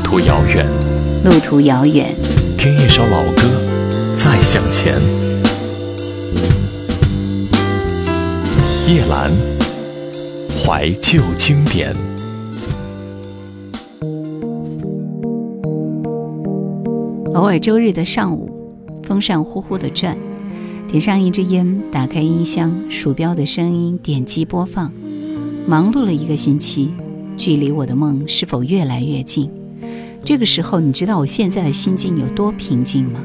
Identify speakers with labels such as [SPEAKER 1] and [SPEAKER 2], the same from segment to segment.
[SPEAKER 1] 路途遥远，
[SPEAKER 2] 路途遥远，
[SPEAKER 1] 听一首老歌，再向前。叶兰，怀旧经典。
[SPEAKER 2] 偶尔周日的上午，风扇呼呼的转，点上一支烟，打开音箱，鼠标的声音点击播放。忙碌了一个星期，距离我的梦是否越来越近？这个时候，你知道我现在的心境有多平静吗？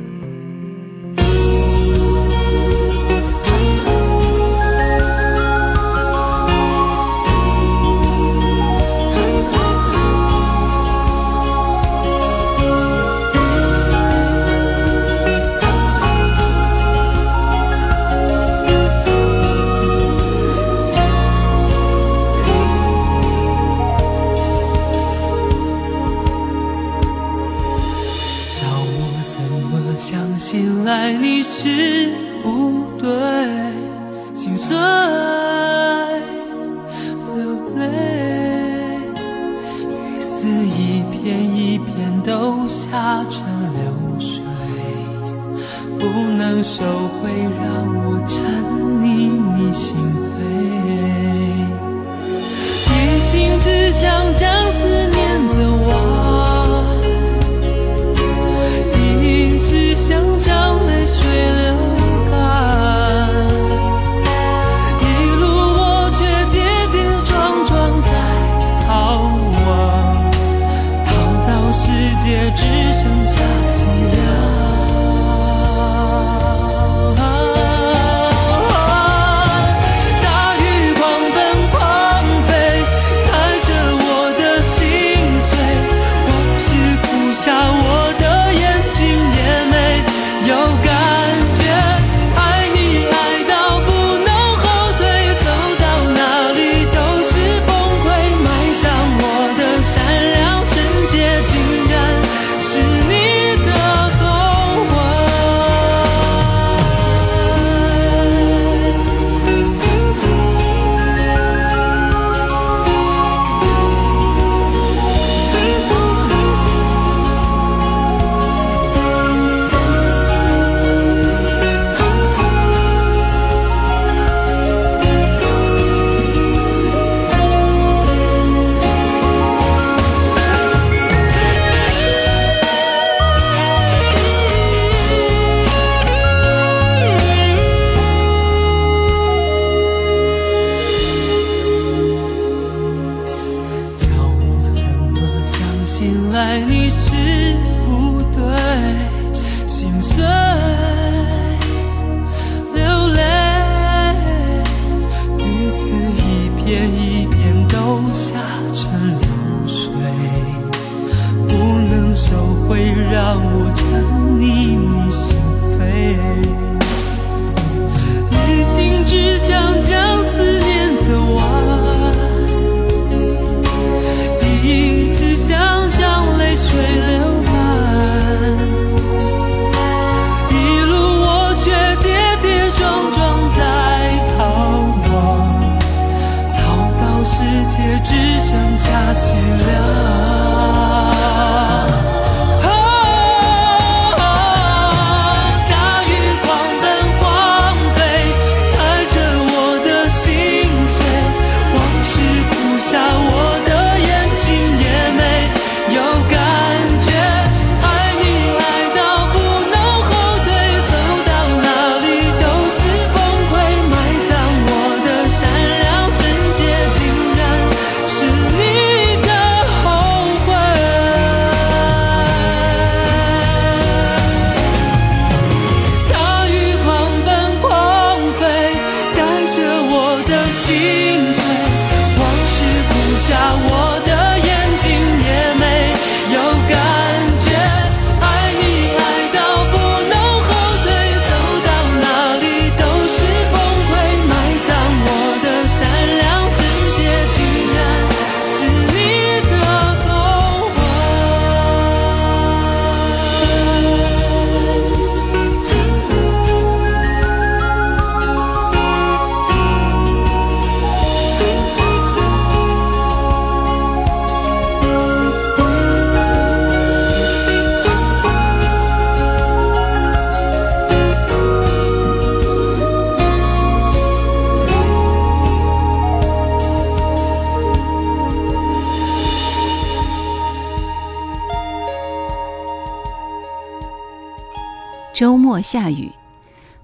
[SPEAKER 3] 下雨，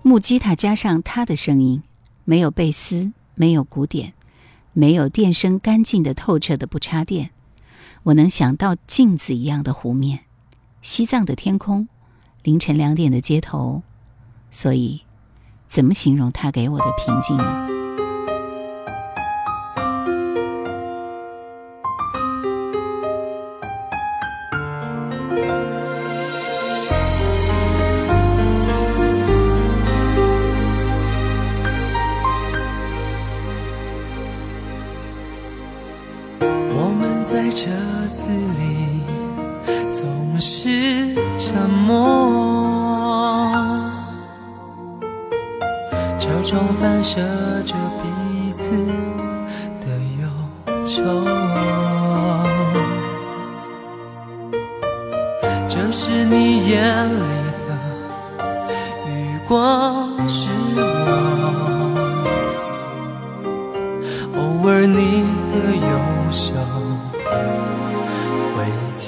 [SPEAKER 3] 木吉他加上他的声音，没有贝斯，没有鼓点，没有电声干净的透彻的不插电。我能想到镜子一样的湖面，西藏的天空，凌晨两点的街头。所以，怎么形容他给我的平静呢？
[SPEAKER 2] 这是你眼里的余光，是我偶尔你的右手。会牵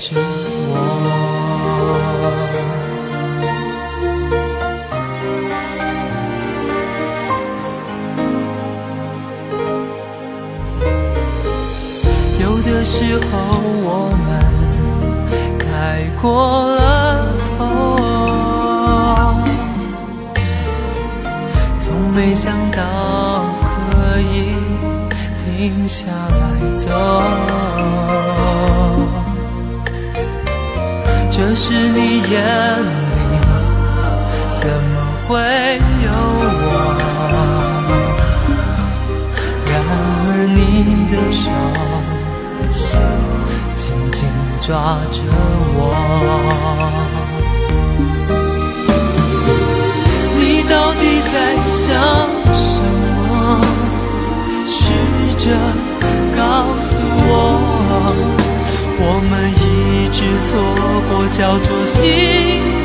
[SPEAKER 2] 着过了头，从没想到可以停下来走。这是你眼里，怎么会有我？然而你的手抓着我，你到底在想什么？试着告诉我。我们一直错过叫做幸福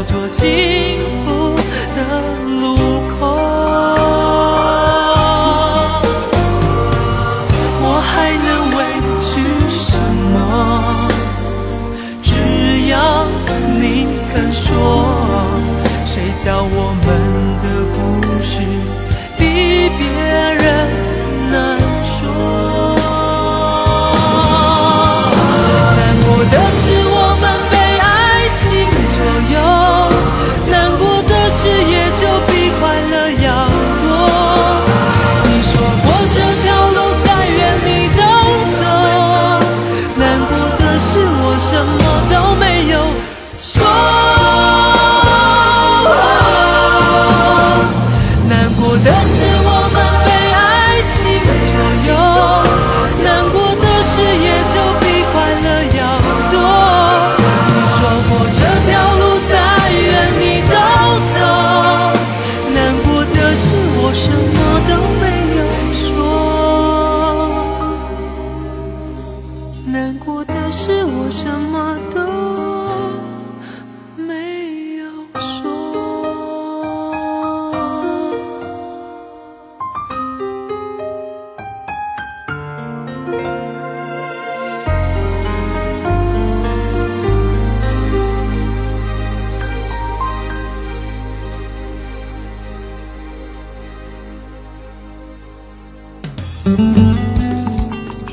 [SPEAKER 2] 叫做幸福的路口，我还能委屈什么？只要你肯说，谁叫我们的故事比别人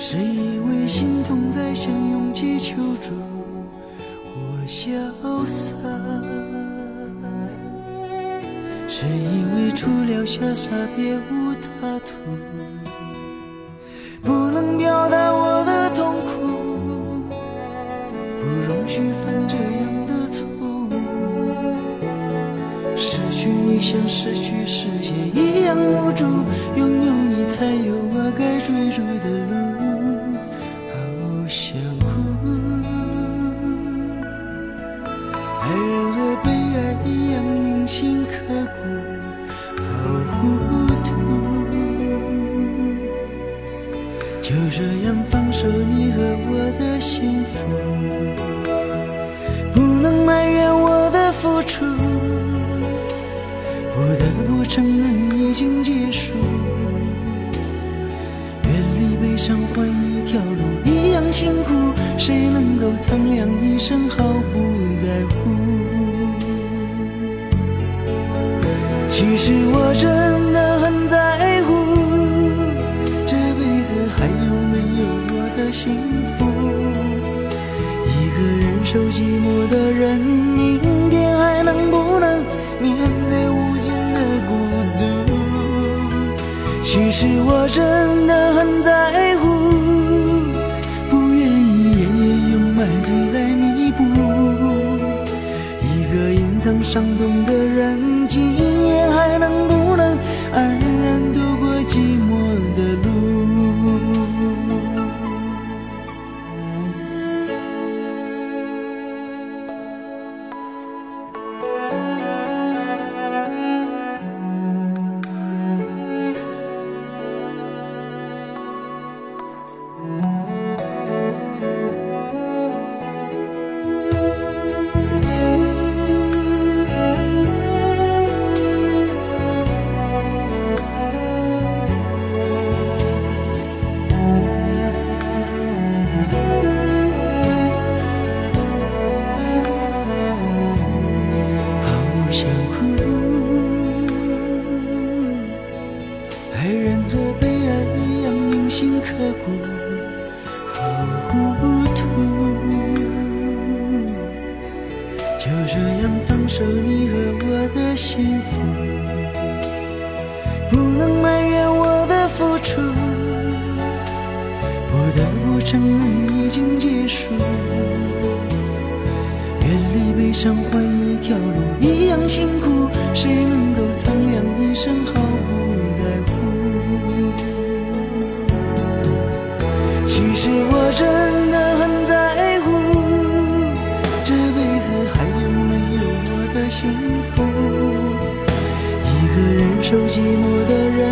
[SPEAKER 4] 是因为心痛在向勇气求助我潇洒是因为除了潇洒别无他途不能表达我的痛苦不容许犯这样的错误。失去你像失去世界一样无助拥有你才有我该追逐的路。这样放手你和我的幸福，不能埋怨我的付出。不得不承认已经结束，远离悲伤换一条路一样辛苦，谁能够苍凉一生毫不在乎？其实我真受寂寞的人，明天还能不能面对无尽的孤独？其实我真的很在乎，不愿意夜夜用买醉来弥补。一个隐藏伤痛的人，今夜还能不能安然度过寂寞的路？承认已经结束，远离悲伤换一条路一样辛苦，谁能够苍凉一生毫不在乎？其实我真的很在乎，这辈子还有没有我的幸福？一个人受寂寞的人，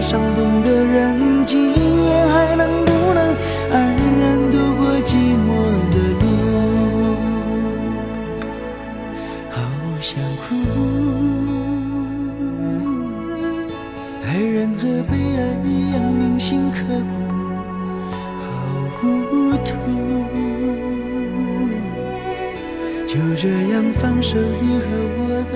[SPEAKER 4] 伤痛的人，今夜还能不能安然度过寂寞的路？好想哭，爱人和被爱一样铭心刻骨。好糊涂就这样放手，你和我的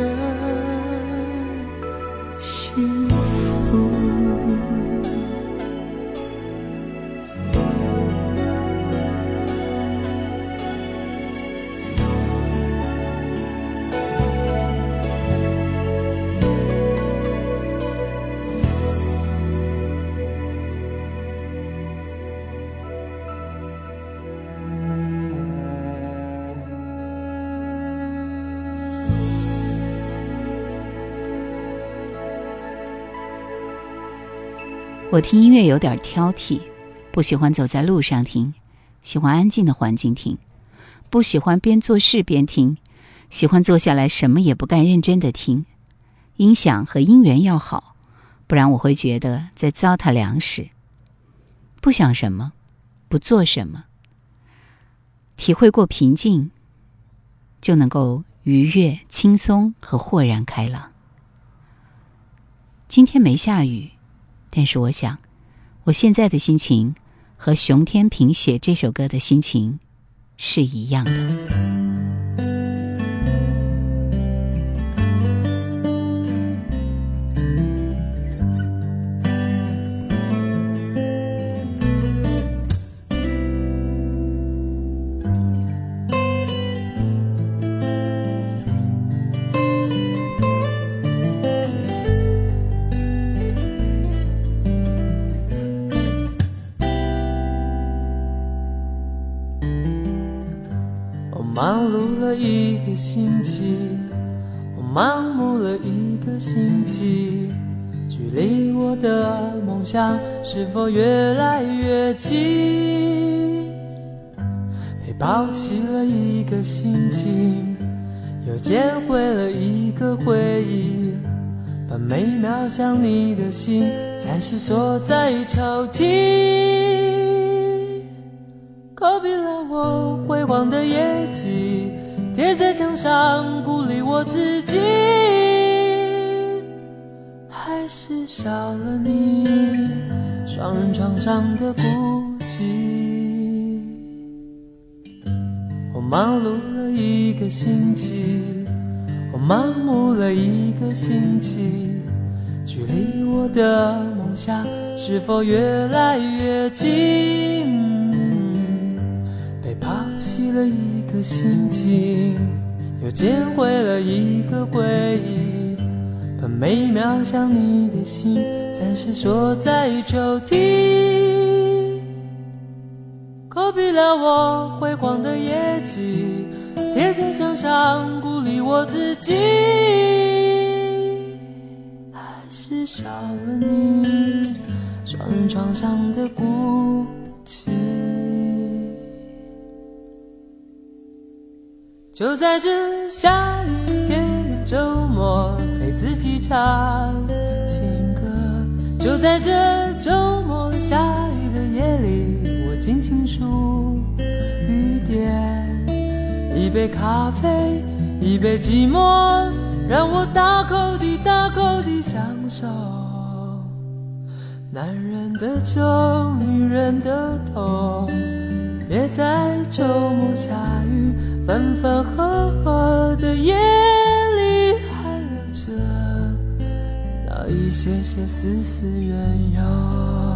[SPEAKER 3] 我听音乐有点挑剔，不喜欢走在路上听，喜欢安静的环境听，不喜欢边做事边听，喜欢坐下来什么也不干认真的听。音响和音源要好，不然我会觉得在糟蹋粮食。不想什么，不做什么，体会过平静，就能够愉悦、轻松和豁然开朗。今天没下雨。但是我想，我现在的心情和熊天平写这首歌的心情是一样的。
[SPEAKER 2] 忙碌了一个星期，我盲目了一个星期，距离我的梦想是否越来越近？被抛弃了一个心情，又捡回了一个回忆，把每秒想你的心暂时锁在抽屉。Copy 了我辉煌的业绩，贴在墙上鼓励我自己，还是少了你双人床上的孤寂。我忙碌了一个星期，我麻木了一个星期，距离我的梦想是否越来越近？了一个心情，又捡回了一个回忆，把每秒想你的心暂时锁在抽屉。Copy 了我辉煌的业绩，贴在墙上鼓励我自己，还是少了你双人床上的孤就在这下雨天的周末，陪自己唱情歌。就在这周末下雨的夜里，我静静数雨点。一杯咖啡，一杯寂寞，让我大口地、大口地享受。男人的酒，女人的痛，别在周末下雨。分分合合的夜里，还留着那一些些丝丝缘由。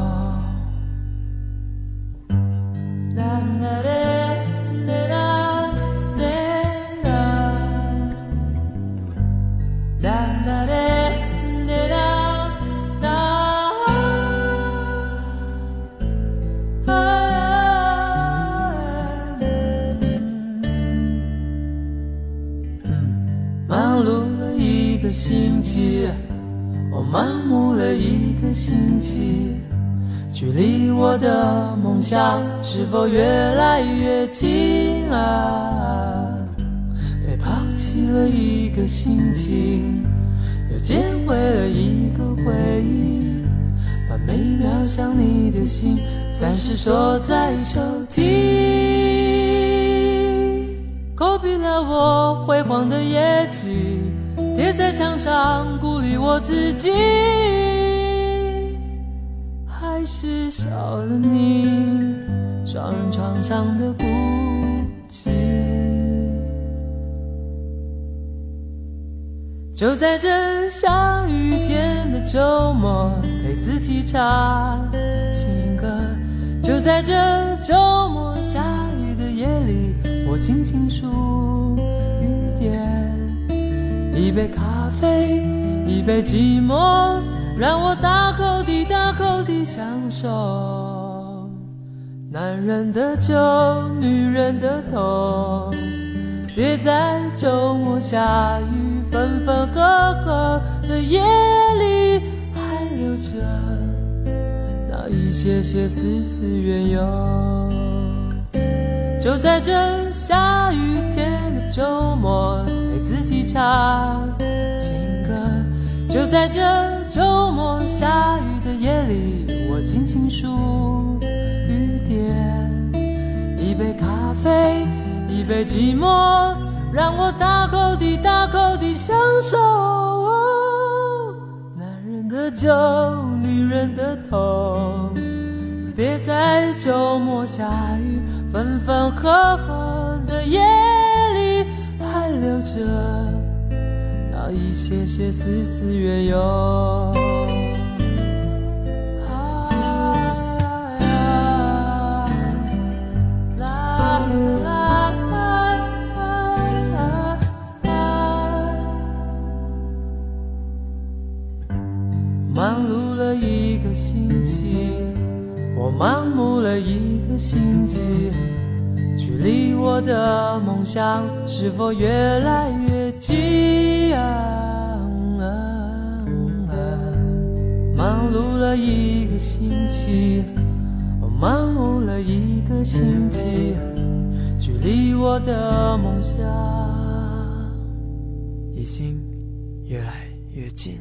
[SPEAKER 2] 梦想是否越来越近啊？被抛弃了一个心情，又捡回了一个回忆，把每秒想你的心暂时锁在抽屉。copy 了我辉煌的业绩，贴在墙上鼓励我自己。还是少了你双人床上的孤寂。就在这下雨天的周末，陪自己唱情歌。就在这周末下雨的夜里，我静静数雨点。一杯咖啡，一杯寂寞。让我大口地、大口地享受，男人的酒，女人的痛，别在周末下雨分分合合的夜里，还留着那一些些丝丝缘由。就在这下雨天的周末，陪自己唱情歌。就在这周末下雨的夜里，我静静数雨点。一杯咖啡，一杯寂寞，让我大口地、大口地享受。男人的酒，女人的痛，别在周末下雨。分分合合的夜里，还留着一些些丝丝缘由。忙碌了一个星期，我盲目了一个星期。距离我的梦想是否越来越近？走了一个星期，我忙碌了一个星期，距离我的梦想已经越来越近。